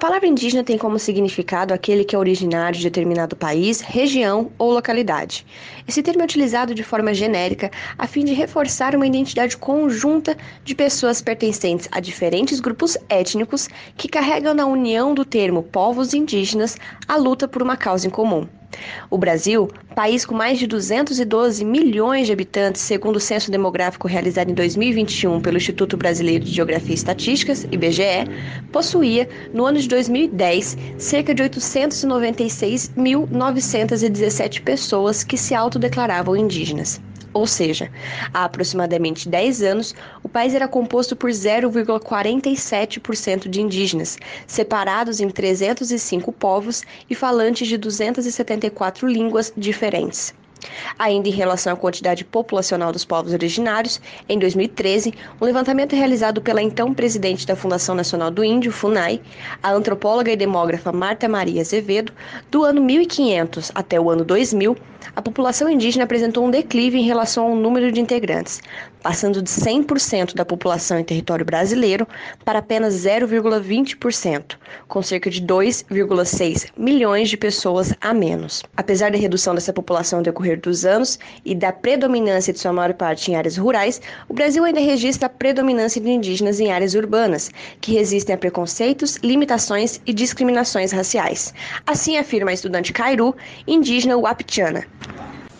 palavra indígena tem como significado aquele que é originário de determinado país, região ou localidade. Esse termo é utilizado de forma genérica a fim de reforçar uma identidade conjunta de pessoas pertencentes a diferentes grupos étnicos que carregam na união do termo povos indígenas a luta por uma causa em comum. O Brasil, país com mais de 212 milhões de habitantes, segundo o censo demográfico realizado em 2021 pelo Instituto Brasileiro de Geografia e Estatísticas, IBGE, possuía, no ano de 2010, cerca de 896.917 pessoas que se autodeclaravam indígenas. Ou seja, há aproximadamente 10 anos, o país era composto por 0,47% de indígenas, separados em 305 povos e falantes de 274 línguas diferentes. Ainda em relação à quantidade populacional dos povos originários, em 2013, um levantamento realizado pela então presidente da Fundação Nacional do Índio, FUNAI, a antropóloga e demógrafa Marta Maria Azevedo, do ano 1500 até o ano 2000, a população indígena apresentou um declive em relação ao número de integrantes, passando de 100% da população em território brasileiro para apenas 0,20%, com cerca de 2,6 milhões de pessoas a menos. Apesar da redução dessa população no decorrer dos anos e da predominância de sua maior parte em áreas rurais, o Brasil ainda registra a predominância de indígenas em áreas urbanas, que resistem a preconceitos, limitações e discriminações raciais. Assim afirma a estudante Cairu, indígena Wapitiana.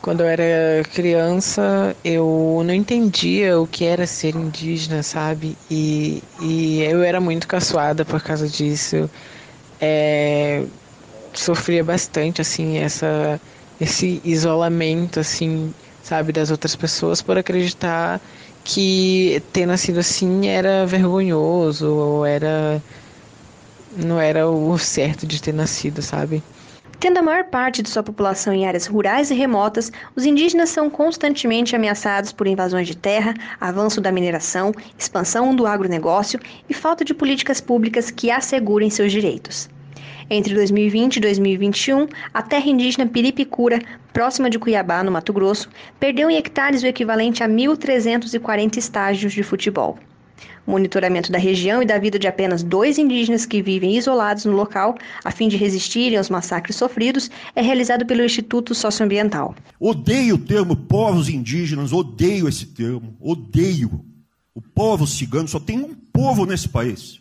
Quando eu era criança, eu não entendia o que era ser indígena, sabe? E, e eu era muito caçoada por causa disso. É, sofria bastante, assim, essa, esse isolamento, assim, sabe, das outras pessoas por acreditar que ter nascido assim era vergonhoso ou era não era o certo de ter nascido, sabe? Tendo a maior parte de sua população em áreas rurais e remotas, os indígenas são constantemente ameaçados por invasões de terra, avanço da mineração, expansão do agronegócio e falta de políticas públicas que assegurem seus direitos. Entre 2020 e 2021, a terra indígena Piripicura, próxima de Cuiabá, no Mato Grosso, perdeu em hectares o equivalente a 1.340 estágios de futebol. Monitoramento da região e da vida de apenas dois indígenas que vivem isolados no local, a fim de resistirem aos massacres sofridos, é realizado pelo Instituto Socioambiental. Odeio o termo povos indígenas, odeio esse termo, odeio. O povo cigano só tem um povo nesse país.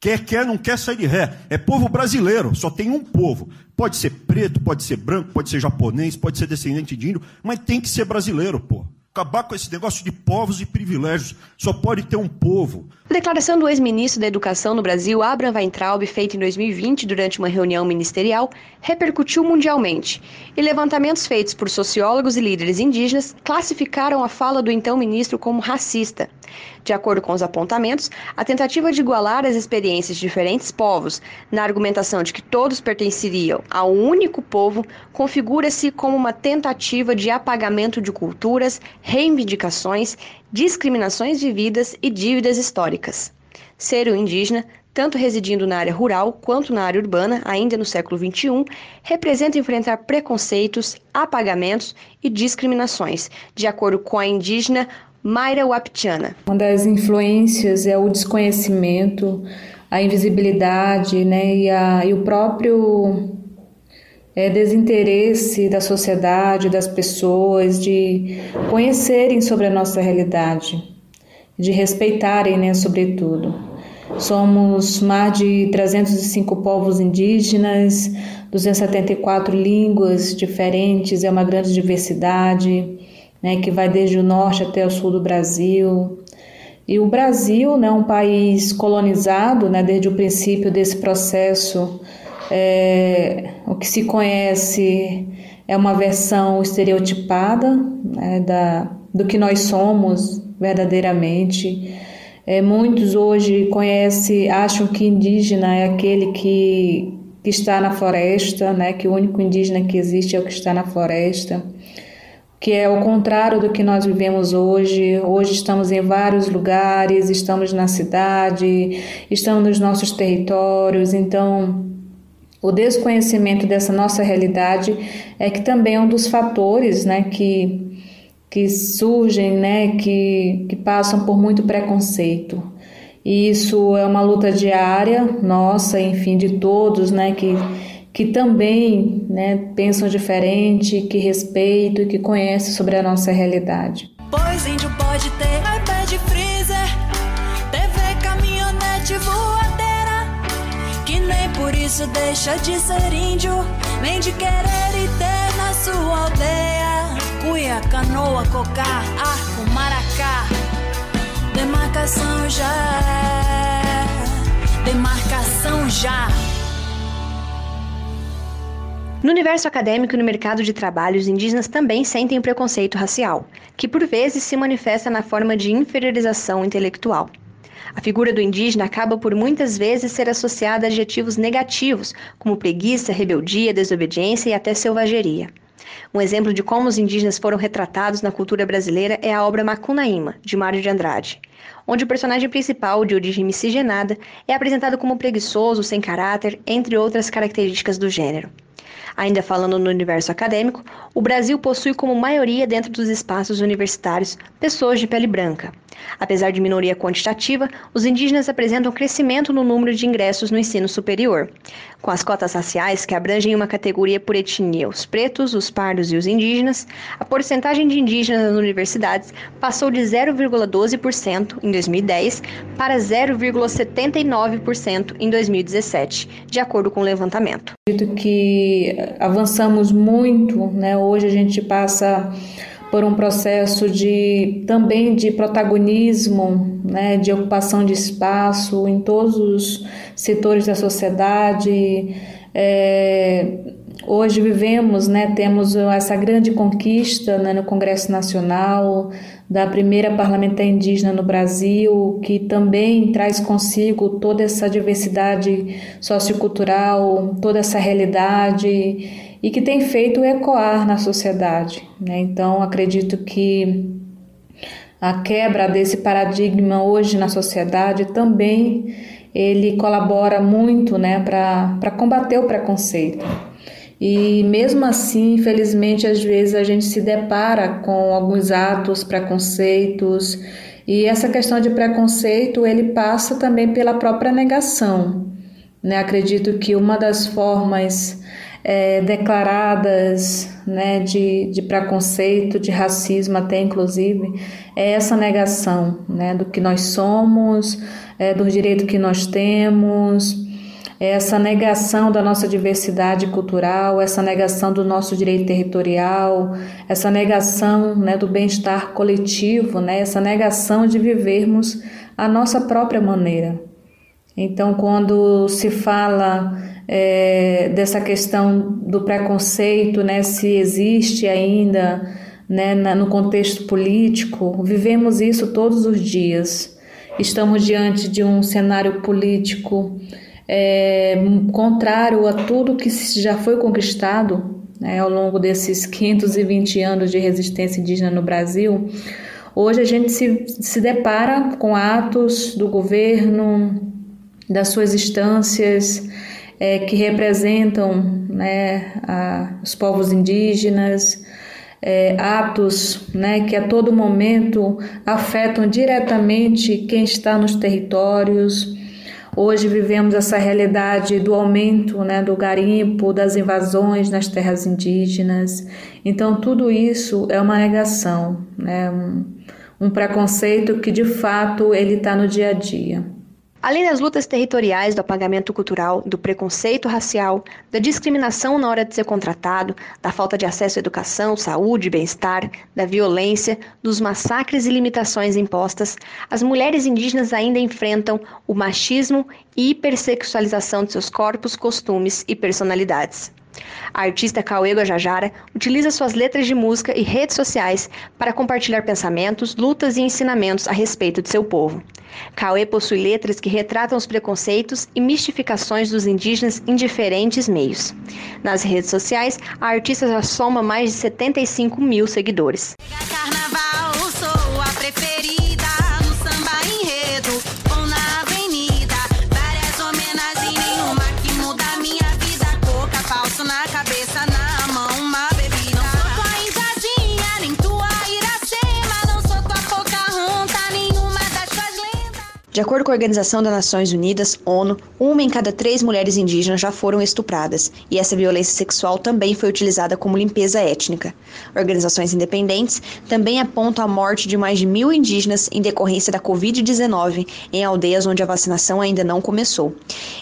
Quer, quer, não quer sair de ré. É povo brasileiro, só tem um povo. Pode ser preto, pode ser branco, pode ser japonês, pode ser descendente de índio, mas tem que ser brasileiro, pô acabar com esse negócio de povos e privilégios. Só pode ter um povo. A declaração do ex-ministro da Educação no Brasil, Abraham Weintraub, feita em 2020 durante uma reunião ministerial, repercutiu mundialmente. E levantamentos feitos por sociólogos e líderes indígenas classificaram a fala do então ministro como racista. De acordo com os apontamentos, a tentativa de igualar as experiências de diferentes povos, na argumentação de que todos pertenceriam a um único povo, configura-se como uma tentativa de apagamento de culturas, reivindicações, discriminações vividas e dívidas históricas. Ser um indígena, tanto residindo na área rural quanto na área urbana, ainda no século XXI, representa enfrentar preconceitos, apagamentos e discriminações, de acordo com a indígena Mayra Waptiana. Uma das influências é o desconhecimento, a invisibilidade né, e, a, e o próprio é, desinteresse da sociedade, das pessoas, de conhecerem sobre a nossa realidade, de respeitarem, né, sobretudo. Somos mais de 305 povos indígenas, 274 línguas diferentes, é uma grande diversidade né, que vai desde o norte até o sul do Brasil. E o Brasil né, um país colonizado né, desde o princípio desse processo. É, o que se conhece é uma versão estereotipada né, da, do que nós somos verdadeiramente. É, muitos hoje conhecem, acham que indígena é aquele que, que está na floresta, né, que o único indígena que existe é o que está na floresta que é o contrário do que nós vivemos hoje. Hoje estamos em vários lugares, estamos na cidade, estamos nos nossos territórios, então o desconhecimento dessa nossa realidade é que também é um dos fatores, né, que, que surgem, né, que, que passam por muito preconceito. E isso é uma luta diária, nossa, enfim, de todos, né, que, que também né, pensam diferente, que respeitam e que conhecem sobre a nossa realidade. Pois índio pode ter por isso deixa de ser índio, nem de querer e ter na sua aldeia. Cuia, canoa, cocar, arco, maracá, demarcação já é, demarcação já. No universo acadêmico e no mercado de trabalho, os indígenas também sentem o preconceito racial, que por vezes se manifesta na forma de inferiorização intelectual. A figura do indígena acaba por muitas vezes ser associada a adjetivos negativos, como preguiça, rebeldia, desobediência e até selvageria. Um exemplo de como os indígenas foram retratados na cultura brasileira é a obra Macunaíma, de Mário de Andrade, onde o personagem principal, de origem miscigenada, é apresentado como preguiçoso, sem caráter, entre outras características do gênero. Ainda falando no universo acadêmico, o Brasil possui como maioria dentro dos espaços universitários pessoas de pele branca. Apesar de minoria quantitativa, os indígenas apresentam crescimento no número de ingressos no ensino superior. Com as cotas raciais, que abrangem uma categoria por etnia, os pretos, os pardos e os indígenas, a porcentagem de indígenas nas universidades passou de 0,12% em 2010 para 0,79% em 2017, de acordo com o levantamento. Acredito que avançamos muito, né? Hoje a gente passa por um processo de também de protagonismo, né, de ocupação de espaço em todos os setores da sociedade. É, hoje vivemos, né, temos essa grande conquista né, no Congresso Nacional da primeira parlamentar indígena no Brasil, que também traz consigo toda essa diversidade sociocultural, toda essa realidade e que tem feito ecoar na sociedade. Né? Então, acredito que a quebra desse paradigma hoje na sociedade também ele colabora muito né, para combater o preconceito. E mesmo assim, infelizmente, às vezes a gente se depara com alguns atos, preconceitos, e essa questão de preconceito ele passa também pela própria negação. Né? Acredito que uma das formas é, declaradas né, de, de preconceito, de racismo, até inclusive, é essa negação né, do que nós somos, é, do direito que nós temos, é essa negação da nossa diversidade cultural, essa negação do nosso direito territorial, essa negação né, do bem-estar coletivo, né, essa negação de vivermos a nossa própria maneira. Então, quando se fala é, dessa questão do preconceito, né, se existe ainda né, na, no contexto político, vivemos isso todos os dias. Estamos diante de um cenário político é, contrário a tudo que já foi conquistado né, ao longo desses 520 anos de resistência indígena no Brasil. Hoje a gente se, se depara com atos do governo, das suas instâncias, é, que representam né, a, os povos indígenas, é, atos né, que a todo momento afetam diretamente quem está nos territórios. Hoje vivemos essa realidade do aumento né, do garimpo, das invasões nas terras indígenas. Então, tudo isso é uma negação, né, um, um preconceito que de fato ele está no dia a dia. Além das lutas territoriais, do apagamento cultural, do preconceito racial, da discriminação na hora de ser contratado, da falta de acesso à educação, saúde, bem-estar, da violência, dos massacres e limitações impostas, as mulheres indígenas ainda enfrentam o machismo e hipersexualização de seus corpos, costumes e personalidades. A artista Cauê Guajajara utiliza suas letras de música e redes sociais para compartilhar pensamentos, lutas e ensinamentos a respeito de seu povo. Cauê possui letras que retratam os preconceitos e mistificações dos indígenas em diferentes meios. Nas redes sociais, a artista já soma mais de 75 mil seguidores. De acordo com a Organização das Nações Unidas, ONU, uma em cada três mulheres indígenas já foram estupradas, e essa violência sexual também foi utilizada como limpeza étnica. Organizações independentes também apontam a morte de mais de mil indígenas em decorrência da Covid-19 em aldeias onde a vacinação ainda não começou.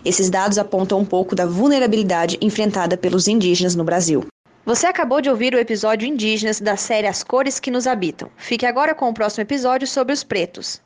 Esses dados apontam um pouco da vulnerabilidade enfrentada pelos indígenas no Brasil. Você acabou de ouvir o episódio Indígenas da série As Cores que Nos Habitam. Fique agora com o próximo episódio sobre os pretos.